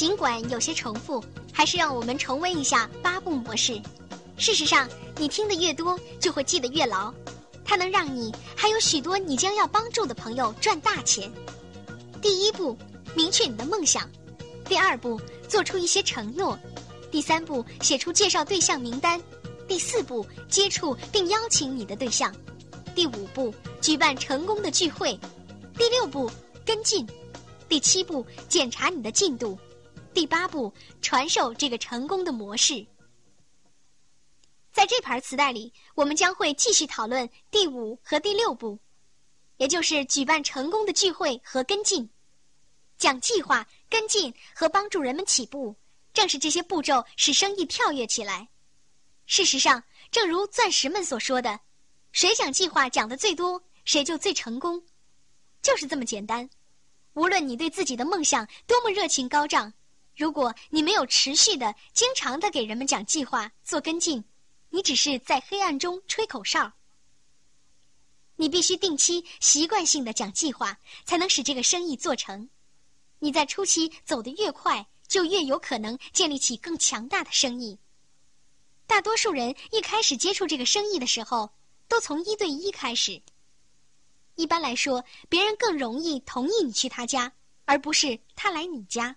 尽管有些重复，还是让我们重温一下八步模式。事实上，你听得越多，就会记得越牢。它能让你还有许多你将要帮助的朋友赚大钱。第一步，明确你的梦想；第二步，做出一些承诺；第三步，写出介绍对象名单；第四步，接触并邀请你的对象；第五步，举办成功的聚会；第六步，跟进；第七步，检查你的进度；第八步，传授这个成功的模式。在这盘磁带里，我们将会继续讨论第五和第六步，也就是举办成功的聚会和跟进、讲计划、跟进和帮助人们起步。正是这些步骤使生意跳跃起来。事实上，正如钻石们所说的：“谁讲计划讲的最多，谁就最成功。”就是这么简单。无论你对自己的梦想多么热情高涨，如果你没有持续的、经常的给人们讲计划、做跟进，你只是在黑暗中吹口哨。你必须定期、习惯性的讲计划，才能使这个生意做成。你在初期走得越快，就越有可能建立起更强大的生意。大多数人一开始接触这个生意的时候，都从一对一开始。一般来说，别人更容易同意你去他家，而不是他来你家。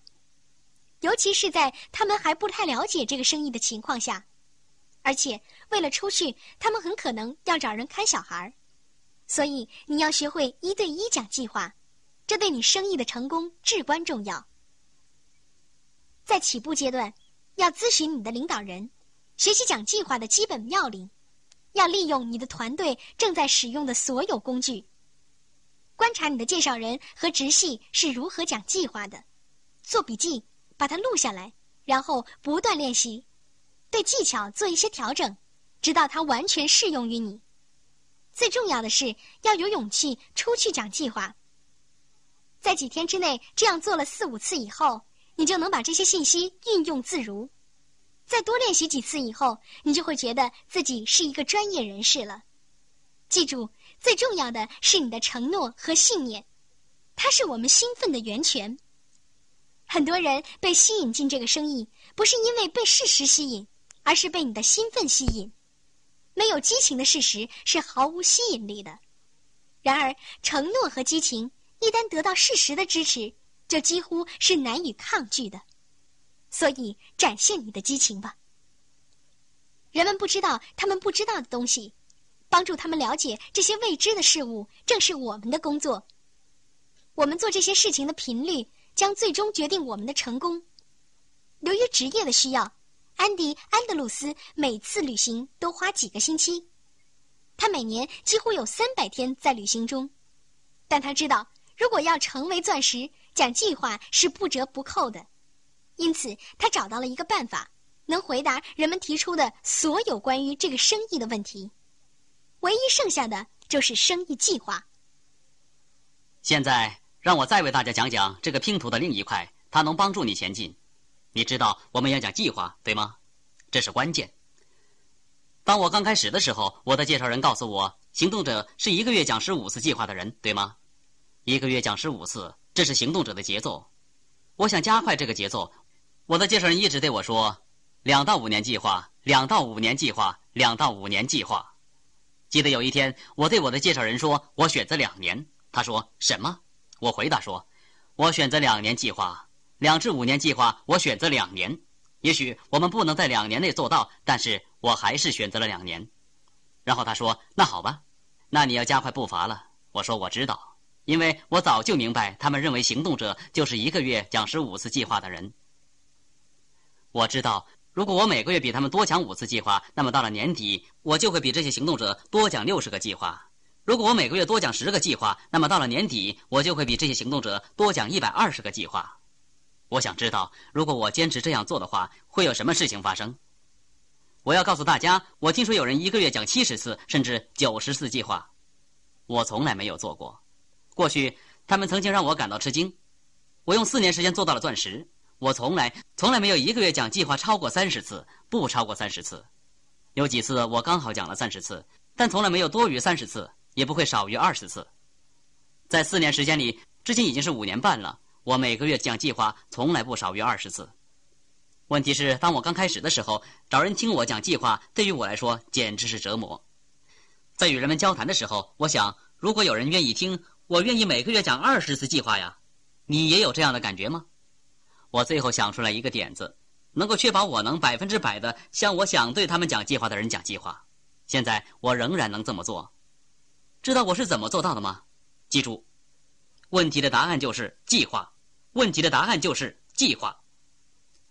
尤其是在他们还不太了解这个生意的情况下。而且，为了出去，他们很可能要找人看小孩儿，所以你要学会一对一讲计划，这对你生意的成功至关重要。在起步阶段，要咨询你的领导人，学习讲计划的基本要领，要利用你的团队正在使用的所有工具，观察你的介绍人和直系是如何讲计划的，做笔记，把它录下来，然后不断练习。对技巧做一些调整，直到它完全适用于你。最重要的是要有勇气出去讲计划。在几天之内这样做了四五次以后，你就能把这些信息运用自如。再多练习几次以后，你就会觉得自己是一个专业人士了。记住，最重要的是你的承诺和信念，它是我们兴奋的源泉。很多人被吸引进这个生意，不是因为被事实吸引。而是被你的兴奋吸引，没有激情的事实是毫无吸引力的。然而，承诺和激情一旦得到事实的支持，就几乎是难以抗拒的。所以，展现你的激情吧。人们不知道他们不知道的东西，帮助他们了解这些未知的事物，正是我们的工作。我们做这些事情的频率，将最终决定我们的成功。由于职业的需要。安迪·安德鲁斯每次旅行都花几个星期，他每年几乎有三百天在旅行中。但他知道，如果要成为钻石，讲计划是不折不扣的。因此，他找到了一个办法，能回答人们提出的所有关于这个生意的问题。唯一剩下的就是生意计划。现在，让我再为大家讲讲这个拼图的另一块，它能帮助你前进。你知道我们要讲计划，对吗？这是关键。当我刚开始的时候，我的介绍人告诉我，行动者是一个月讲十五次计划的人，对吗？一个月讲十五次，这是行动者的节奏。我想加快这个节奏。我的介绍人一直对我说：“两到五年计划，两到五年计划，两到五年计划。”记得有一天，我对我的介绍人说：“我选择两年。”他说：“什么？”我回答说：“我选择两年计划。”两至五年计划，我选择两年。也许我们不能在两年内做到，但是我还是选择了两年。然后他说：“那好吧，那你要加快步伐了。”我说：“我知道，因为我早就明白，他们认为行动者就是一个月讲十五次计划的人。我知道，如果我每个月比他们多讲五次计划，那么到了年底，我就会比这些行动者多讲六十个计划。如果我每个月多讲十个计划，那么到了年底，我就会比这些行动者多讲一百二十个计划。”我想知道，如果我坚持这样做的话，会有什么事情发生？我要告诉大家，我听说有人一个月讲七十次，甚至九十次计划，我从来没有做过。过去他们曾经让我感到吃惊。我用四年时间做到了钻石，我从来从来没有一个月讲计划超过三十次，不超过三十次。有几次我刚好讲了三十次，但从来没有多于三十次，也不会少于二十次。在四年时间里，至今已经是五年半了。我每个月讲计划从来不少于二十次。问题是，当我刚开始的时候，找人听我讲计划，对于我来说简直是折磨。在与人们交谈的时候，我想，如果有人愿意听，我愿意每个月讲二十次计划呀。你也有这样的感觉吗？我最后想出来一个点子，能够确保我能百分之百的向我想对他们讲计划的人讲计划。现在我仍然能这么做。知道我是怎么做到的吗？记住，问题的答案就是计划。问题的答案就是计划。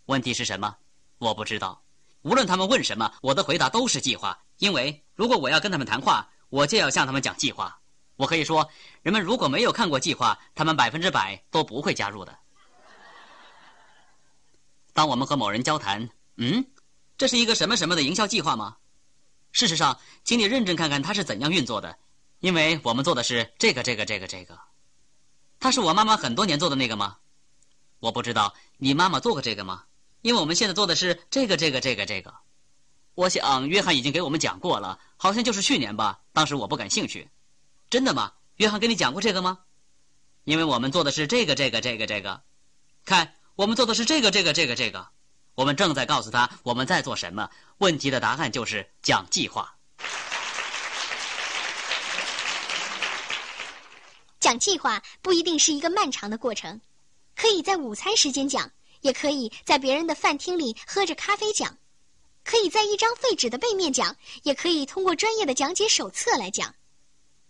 问题是什么？我不知道。无论他们问什么，我的回答都是计划。因为如果我要跟他们谈话，我就要向他们讲计划。我可以说，人们如果没有看过计划，他们百分之百都不会加入的。当我们和某人交谈，嗯，这是一个什么什么的营销计划吗？事实上，请你认真看看它是怎样运作的，因为我们做的是这个、这个、这个、这个。他是我妈妈很多年做的那个吗？我不知道。你妈妈做过这个吗？因为我们现在做的是这个、这个、这个、这个。我想约翰已经给我们讲过了，好像就是去年吧。当时我不感兴趣。真的吗？约翰跟你讲过这个吗？因为我们做的是这个、这个、这个、这个。看，我们做的是这个、这个、这个、这个。我们正在告诉他我们在做什么。问题的答案就是讲计划。讲计划不一定是一个漫长的过程，可以在午餐时间讲，也可以在别人的饭厅里喝着咖啡讲，可以在一张废纸的背面讲，也可以通过专业的讲解手册来讲。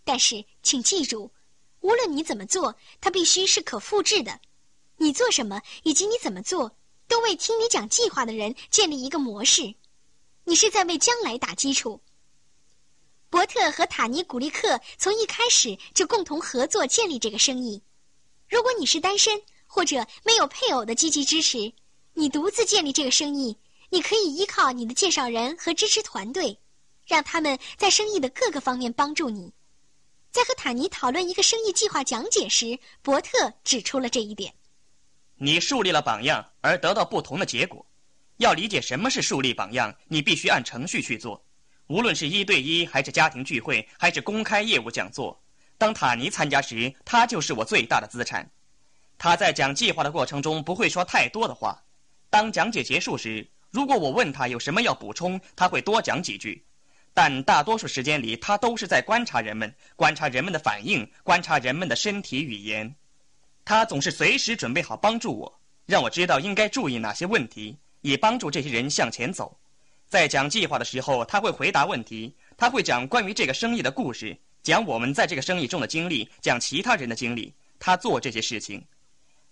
但是，请记住，无论你怎么做，它必须是可复制的。你做什么，以及你怎么做，都为听你讲计划的人建立一个模式。你是在为将来打基础。伯特和塔尼古利克从一开始就共同合作建立这个生意。如果你是单身或者没有配偶的积极支持，你独自建立这个生意，你可以依靠你的介绍人和支持团队，让他们在生意的各个方面帮助你。在和塔尼讨论一个生意计划讲解时，伯特指出了这一点。你树立了榜样，而得到不同的结果。要理解什么是树立榜样，你必须按程序去做。无论是一对一，还是家庭聚会，还是公开业务讲座，当塔尼参加时，他就是我最大的资产。他在讲计划的过程中不会说太多的话。当讲解结束时，如果我问他有什么要补充，他会多讲几句。但大多数时间里，他都是在观察人们，观察人们的反应，观察人们的身体语言。他总是随时准备好帮助我，让我知道应该注意哪些问题，以帮助这些人向前走。在讲计划的时候，他会回答问题，他会讲关于这个生意的故事，讲我们在这个生意中的经历，讲其他人的经历。他做这些事情，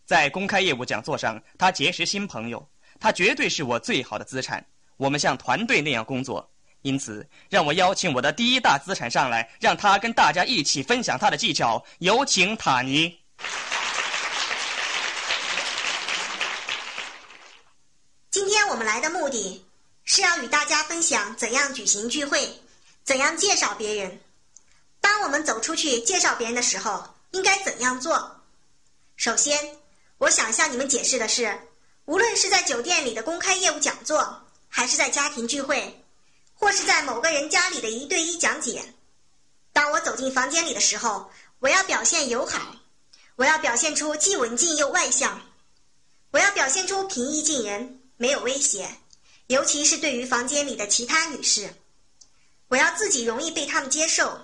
在公开业务讲座上，他结识新朋友，他绝对是我最好的资产。我们像团队那样工作。因此，让我邀请我的第一大资产上来，让他跟大家一起分享他的技巧。有请塔尼。今天我们来的目的是要与大家分享怎样举行聚会，怎样介绍别人。当我们走出去介绍别人的时候，应该怎样做？首先，我想向你们解释的是，无论是在酒店里的公开业务讲座，还是在家庭聚会。或是在某个人家里的一对一讲解。当我走进房间里的时候，我要表现友好，我要表现出既文静又外向，我要表现出平易近人，没有威胁，尤其是对于房间里的其他女士，我要自己容易被他们接受。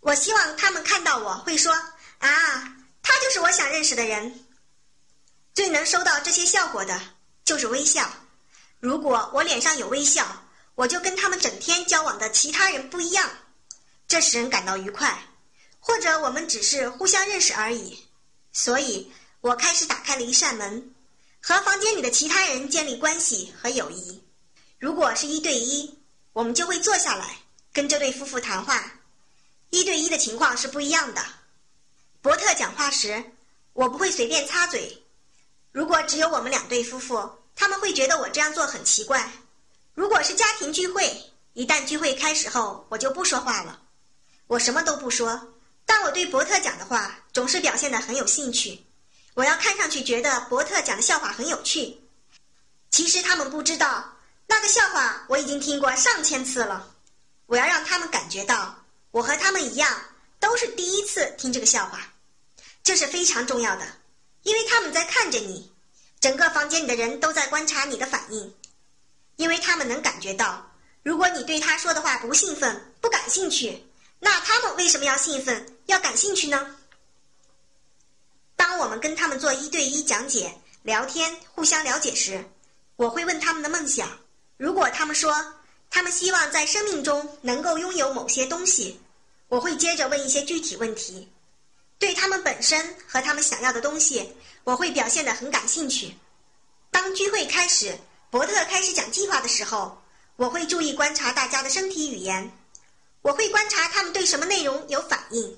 我希望他们看到我会说：“啊，他就是我想认识的人。”最能收到这些效果的就是微笑。如果我脸上有微笑。我就跟他们整天交往的其他人不一样，这使人感到愉快，或者我们只是互相认识而已。所以我开始打开了一扇门，和房间里的其他人建立关系和友谊。如果是一对一，我们就会坐下来跟这对夫妇谈话。一对一的情况是不一样的。伯特讲话时，我不会随便插嘴。如果只有我们两对夫妇，他们会觉得我这样做很奇怪。如果是家庭聚会，一旦聚会开始后，我就不说话了，我什么都不说。但我对伯特讲的话总是表现得很有兴趣。我要看上去觉得伯特讲的笑话很有趣。其实他们不知道，那个笑话我已经听过上千次了。我要让他们感觉到，我和他们一样，都是第一次听这个笑话。这是非常重要的，因为他们在看着你，整个房间里的人都在观察你的反应，因为他们能感觉到，如果你对他说的话不兴奋、不感兴趣，那他们为什么要兴奋、要感兴趣呢？当我们跟他们做一对一讲解、聊天、互相了解时，我会问他们的梦想。如果他们说他们希望在生命中能够拥有某些东西，我会接着问一些具体问题。对他们本身和他们想要的东西，我会表现得很感兴趣。当聚会开始，伯特开始讲计划的时候，我会注意观察大家的身体语言，我会观察他们对什么内容有反应。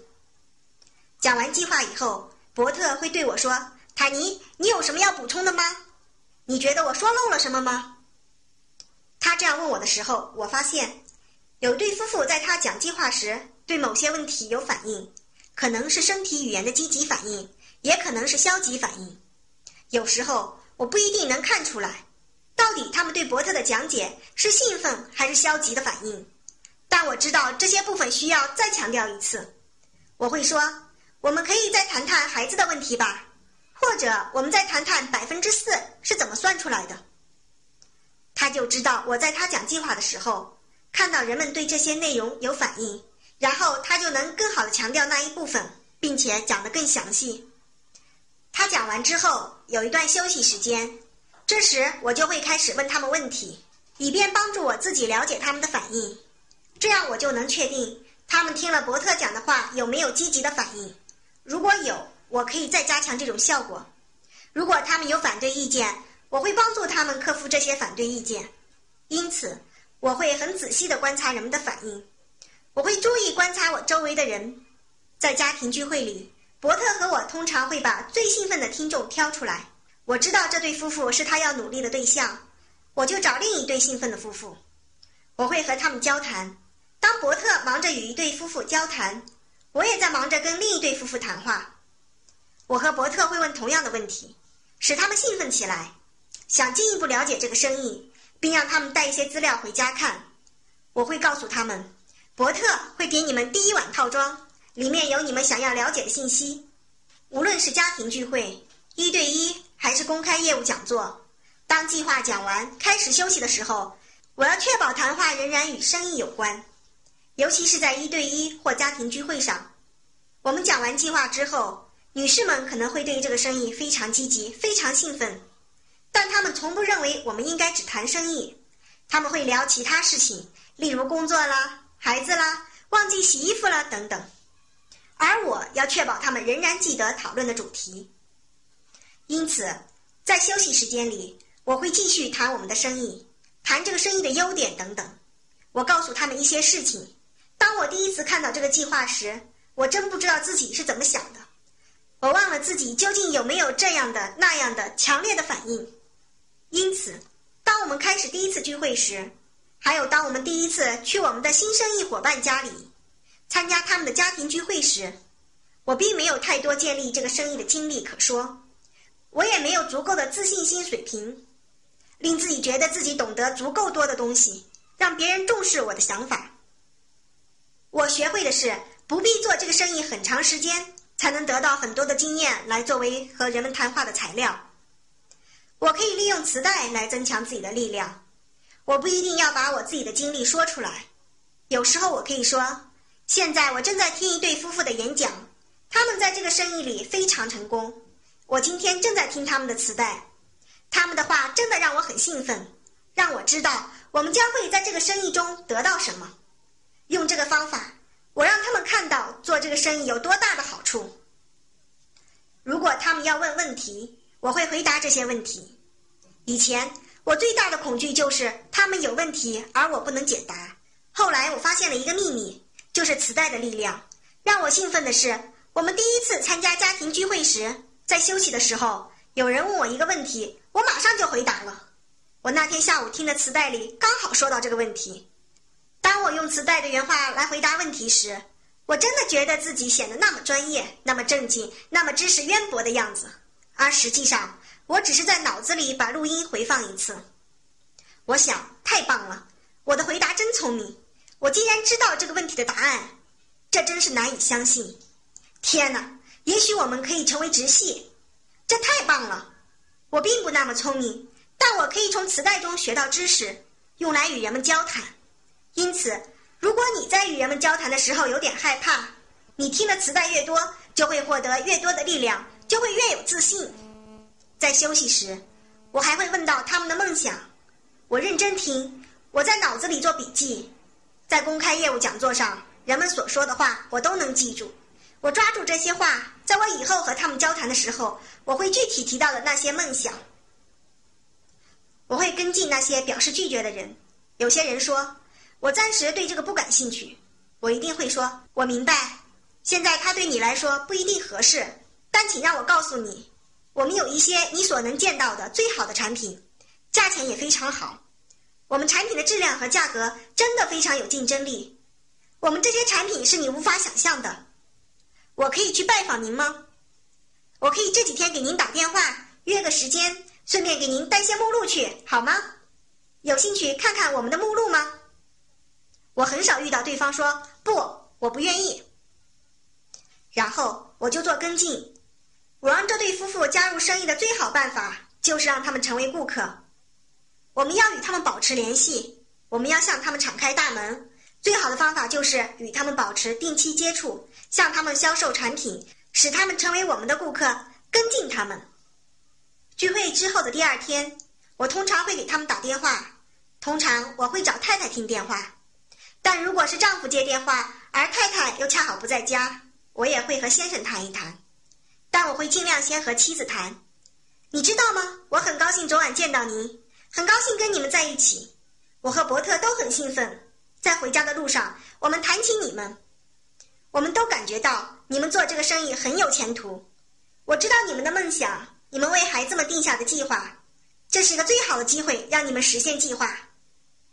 讲完计划以后，伯特会对我说：“坦尼，你有什么要补充的吗？你觉得我说漏了什么吗？”他这样问我的时候，我发现有对夫妇在他讲计划时对某些问题有反应。可能是身体语言的积极反应，也可能是消极反应。有时候我不一定能看出来，到底他们对伯特的讲解是兴奋还是消极的反应。但我知道这些部分需要再强调一次。我会说：“我们可以再谈谈孩子的问题吧，或者我们再谈谈百分之四是怎么算出来的。”他就知道我在他讲计划的时候，看到人们对这些内容有反应。然后他就能更好的强调那一部分，并且讲得更详细。他讲完之后有一段休息时间，这时我就会开始问他们问题，以便帮助我自己了解他们的反应。这样我就能确定他们听了伯特讲的话有没有积极的反应。如果有，我可以再加强这种效果。如果他们有反对意见，我会帮助他们克服这些反对意见。因此，我会很仔细地观察人们的反应。我会注意观察我周围的人，在家庭聚会里，伯特和我通常会把最兴奋的听众挑出来。我知道这对夫妇是他要努力的对象，我就找另一对兴奋的夫妇，我会和他们交谈。当伯特忙着与一对夫妇交谈，我也在忙着跟另一对夫妇谈话。我和伯特会问同样的问题，使他们兴奋起来，想进一步了解这个生意，并让他们带一些资料回家看。我会告诉他们。伯特会给你们第一晚套装，里面有你们想要了解的信息。无论是家庭聚会、一对一还是公开业务讲座，当计划讲完、开始休息的时候，我要确保谈话仍然与生意有关。尤其是在一对一或家庭聚会上，我们讲完计划之后，女士们可能会对这个生意非常积极、非常兴奋，我们应该只谈生意，他们会聊其他事情，例如工作啦。孩子啦，忘记洗衣服了等等，而我要确保他们仍然记得讨论的主题。因此，在休息时间里，我会继续谈我们的生意，谈这个生意的优点等等。我告诉他们一些事情。当我第一次看到这个计划时，我真不知道自己是怎么想的。我忘了自己究竟有没有这样的那样的强烈的反应。因此，当我们开始第一次聚会时，还有，当我们第一次去我们的新生意伙伴家里参加他们的家庭聚会时，我并没有太多建立这个生意的经历可说，我也没有足够的自信心水平，令自己觉得自己懂得足够多的东西，让别人重视我的想法。我学会的是，不必做这个生意很长时间，才能得到很多的经验来作为和人们谈话的材料。我可以利用磁带来增强自己的力量。我不一定要把我自己的经历说出来，有时候我可以说：现在我正在听一对夫妇的演讲，他们在这个生意里非常成功。我今天正在听他们的磁带，他们的话真的让我很兴奋，让我知道我们将会在这个生意中得到什么。用这个方法，我让他们看到做这个生意有多大的好处。如果他们要问问题，我会回答这些问题。以前。我最大的恐惧就是他们有问题，而我不能解答。后来我发现了一个秘密，就是磁带的力量。让我兴奋的是，我们第一次参加家庭聚会时，在休息的时候，有人问我一个问题，我马上就回答了。我那天下午听的磁带里刚好说到这个问题。当我用磁带的原话来回答问题时，我真的觉得自己显得那么专业、那么正经、那么知识渊博的样子，而实际上。我只是在脑子里把录音回放一次，我想太棒了，我的回答真聪明，我竟然知道这个问题的答案，这真是难以相信。天哪，也许我们可以成为直系，这太棒了！我并不那么聪明，但我可以从磁带中学到知识，用来与人们交谈。因此，如果你在与人们交谈的时候有点害怕，你听的磁带越多，就会获得越多的力量，就会越有自信。在休息时，我还会问到他们的梦想。我认真听，我在脑子里做笔记。在公开业务讲座上，人们所说的话我都能记住。我抓住这些话，在我以后和他们交谈的时候，我会具体提到的那些梦想。我会跟进那些表示拒绝的人。有些人说，我暂时对这个不感兴趣。我一定会说，我明白，现在他对你来说不一定合适，但请让我告诉你，我们有一些你所能见到的最好的产品，价钱也非常好。我们产品的质量和价格真的非常有竞争力。我们这些产品是你无法想象的。我可以去拜访您吗？我可以这几天给您打电话约个时间，顺便给您带些目录去，好吗？有兴趣看看我们的目录吗？我很少遇到对方说不，我不愿意。然后我就做跟进。我让这对夫妇加入生意的最好办法就是让他们成为顾客。我们要与他们保持联系，我们要向他们敞开大门。最好的方法就是与他们保持定期接触。向他们销售产品，使他们成为我们的顾客，跟进他们。聚会之后的第二天，我通常会给他们打电话。通常我会找太太听电话，但如果是丈夫接电话，而太太又恰好不在家，我也会和先生谈一谈。但我会尽量先和妻子谈。你知道吗？我很高兴昨晚见到你，很高兴跟你们在一起。我和伯特都很兴奋。在回家的路上，我们谈起你们。我们都感觉到你们做这个生意很有前途。我知道你们的梦想，你们为孩子们定下的计划，这是一个最好的机会，让你们实现计划。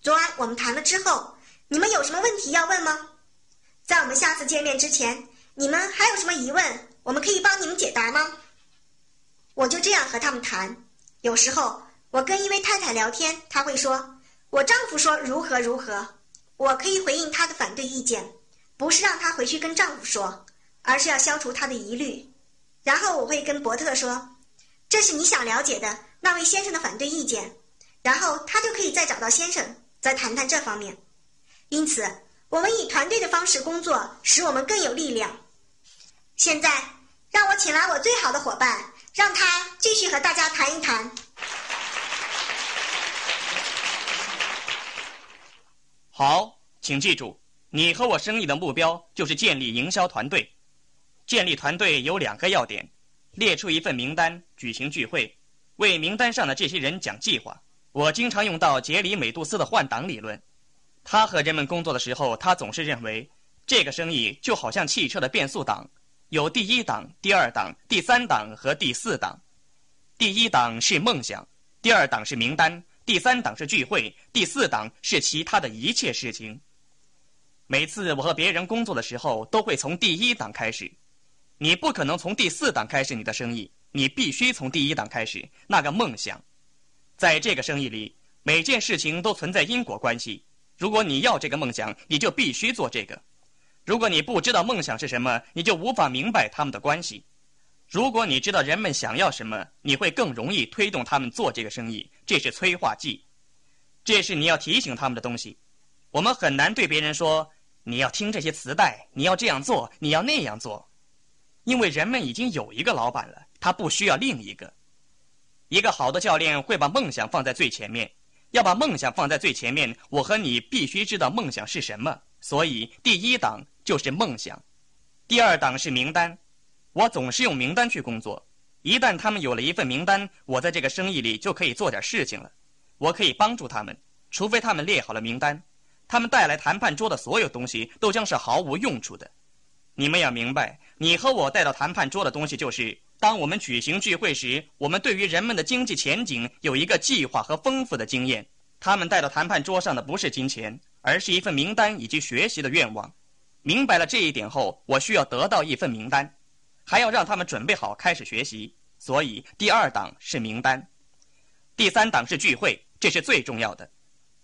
昨晚我们谈了之后，你们有什么问题要问吗？在我们下次见面之前，你们还有什么疑问？我们可以帮你们解答吗？我就这样和他们谈。有时候我跟一位太太聊天，她会说：“我丈夫说如何如何。”我可以回应她的反对意见。不是让她回去跟丈夫说，而是要消除她的疑虑。然后我会跟伯特说：“这是你想了解的那位先生的反对意见。”然后他就可以再找到先生，再谈谈这方面。因此，我们以团队的方式工作，使我们更有力量。现在，让我请来我最好的伙伴，让他继续和大家谈一谈。好，请记住。你和我生意的目标就是建立营销团队。建立团队有两个要点：列出一份名单，举行聚会，为名单上的这些人讲计划。我经常用到杰里·美杜斯的换挡理论。他和人们工作的时候，他总是认为这个生意就好像汽车的变速档，有第一档、第二档、第三档和第四档。第一档是梦想，第二档是名单，第三档是聚会，第四档是其他的一切事情。每次我和别人工作的时候，都会从第一档开始。你不可能从第四档开始你的生意，你必须从第一档开始。那个梦想，在这个生意里，每件事情都存在因果关系。如果你要这个梦想，你就必须做这个。如果你不知道梦想是什么，你就无法明白他们的关系。如果你知道人们想要什么，你会更容易推动他们做这个生意。这是催化剂，这是你要提醒他们的东西。我们很难对别人说。你要听这些磁带，你要这样做，你要那样做，因为人们已经有一个老板了，他不需要另一个。一个好的教练会把梦想放在最前面，要把梦想放在最前面。我和你必须知道梦想是什么，所以第一档就是梦想，第二档是名单。我总是用名单去工作，一旦他们有了一份名单，我在这个生意里就可以做点事情了。我可以帮助他们，除非他们列好了名单。他们带来谈判桌的所有东西都将是毫无用处的。你们要明白，你和我带到谈判桌的东西就是：当我们举行聚会时，我们对于人们的经济前景有一个计划和丰富的经验。他们带到谈判桌上的不是金钱，而是一份名单以及学习的愿望。明白了这一点后，我需要得到一份名单，还要让他们准备好开始学习。所以，第二档是名单，第三档是聚会，这是最重要的。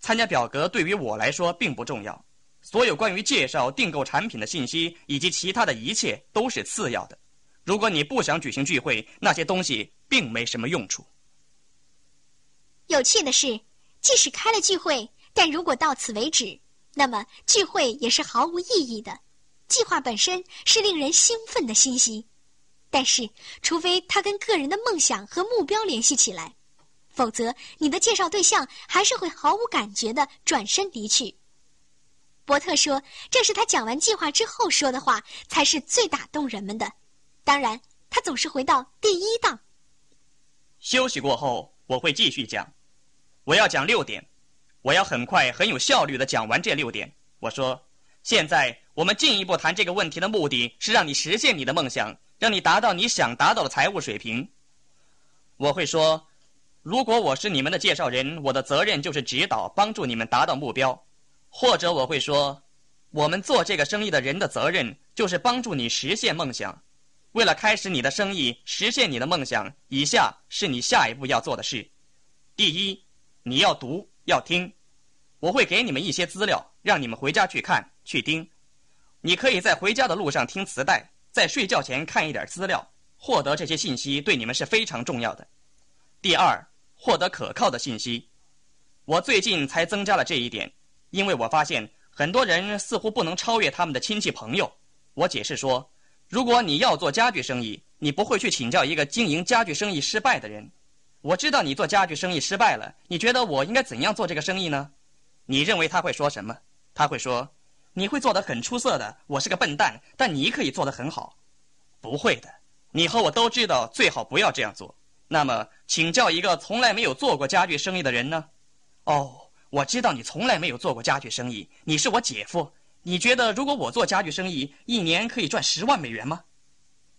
参加表格对于我来说并不重要，所有关于介绍订购产品的信息以及其他的一切都是次要的。如果你不想举行聚会，那些东西并没什么用处。有趣的是，即使开了聚会，但如果到此为止，那么聚会也是毫无意义的。计划本身是令人兴奋的信息，但是除非它跟个人的梦想和目标联系起来，否则你的介绍对象还是会毫无感觉的转身离去。伯特说：“这是他讲完计划之后说的话，才是最打动人们的。当然，他总是回到第一档。休息过后，我会继续讲。我要讲六点，我要很快、很有效率的讲完这六点。我说，现在我们进一步谈这个问题的目的是让你实现你的梦想，让你达到你想达到的财务水平。我会说，如果我是你们的介绍人，我的责任就是指导、帮助你们达到目标。”或者我会说，我们做这个生意的人的责任就是帮助你实现梦想。为了开始你的生意，实现你的梦想，以下是你下一步要做的事：第一，你要读要听。我会给你们一些资料，让你们回家去看去听。你可以在回家的路上听磁带，在睡觉前看一点资料，获得这些信息对你们是非常重要的。第二，获得可靠的信息。我最近才增加了这一点。因为我发现很多人似乎不能超越他们的亲戚朋友。我解释说，如果你要做家具生意，你不会去请教一个经营家具生意失败的人。我知道你做家具生意失败了，你觉得我应该怎样做这个生意呢？你认为他会说什么？他会说，你会做得很出色的。我是个笨蛋，但你可以做得很好。不会的，你和我都知道，最好不要这样做。那么，请教一个从来没有做过家具生意的人呢？哦。我知道你从来没有做过家具生意，你是我姐夫。你觉得如果我做家具生意，一年可以赚十万美元吗？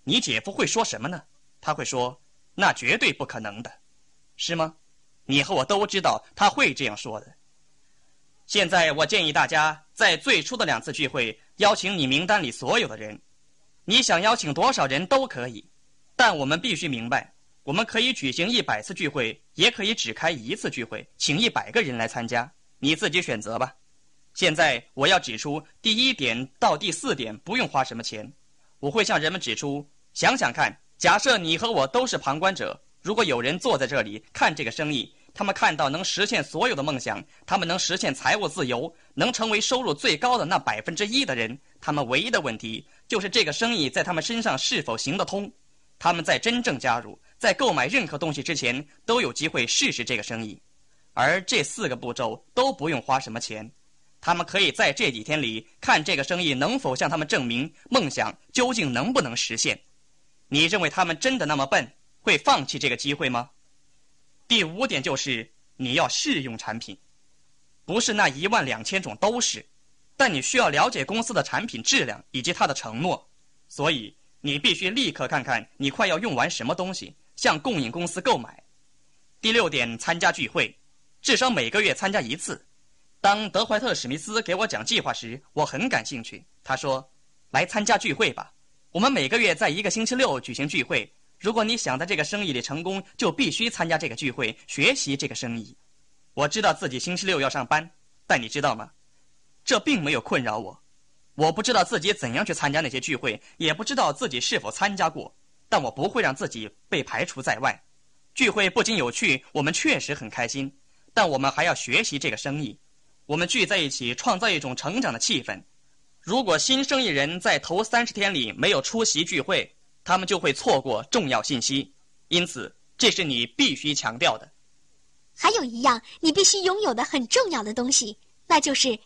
你姐夫会说什么呢？他会说：“那绝对不可能的，是吗？”你和我都知道他会这样说的。现在我建议大家在最初的两次聚会邀请你名单里所有的人，你想邀请多少人都可以，但我们必须明白。我们可以举行一百次聚会，也可以只开一次聚会，请一百个人来参加，你自己选择吧。现在我要指出第一点到第四点不用花什么钱，我会向人们指出：想想看，假设你和我都是旁观者，如果有人坐在这里看这个生意，他们看到能实现所有的梦想，他们能实现财务自由，能成为收入最高的那百分之一的人，他们唯一的问题就是这个生意在他们身上是否行得通。他们在真正加入。在购买任何东西之前，都有机会试试这个生意，而这四个步骤都不用花什么钱。他们可以在这几天里看这个生意能否向他们证明梦想究竟能不能实现。你认为他们真的那么笨，会放弃这个机会吗？第五点就是你要试用产品，不是那一万两千种都是，但你需要了解公司的产品质量以及它的承诺，所以你必须立刻看看你快要用完什么东西。向供应公司购买。第六点，参加聚会，至少每个月参加一次。当德怀特·史密斯给我讲计划时，我很感兴趣。他说：“来参加聚会吧，我们每个月在一个星期六举行聚会。如果你想在这个生意里成功，就必须参加这个聚会，学习这个生意。”我知道自己星期六要上班，但你知道吗？这并没有困扰我。我不知道自己怎样去参加那些聚会，也不知道自己是否参加过。但我不会让自己被排除在外。聚会不仅有趣，我们确实很开心，但我们还要学习这个生意。我们聚在一起，创造一种成长的气氛。如果新生意人在头三十天里没有出席聚会，他们就会错过重要信息。因此，这是你必须强调的。还有一样你必须拥有的很重要的东西，那就是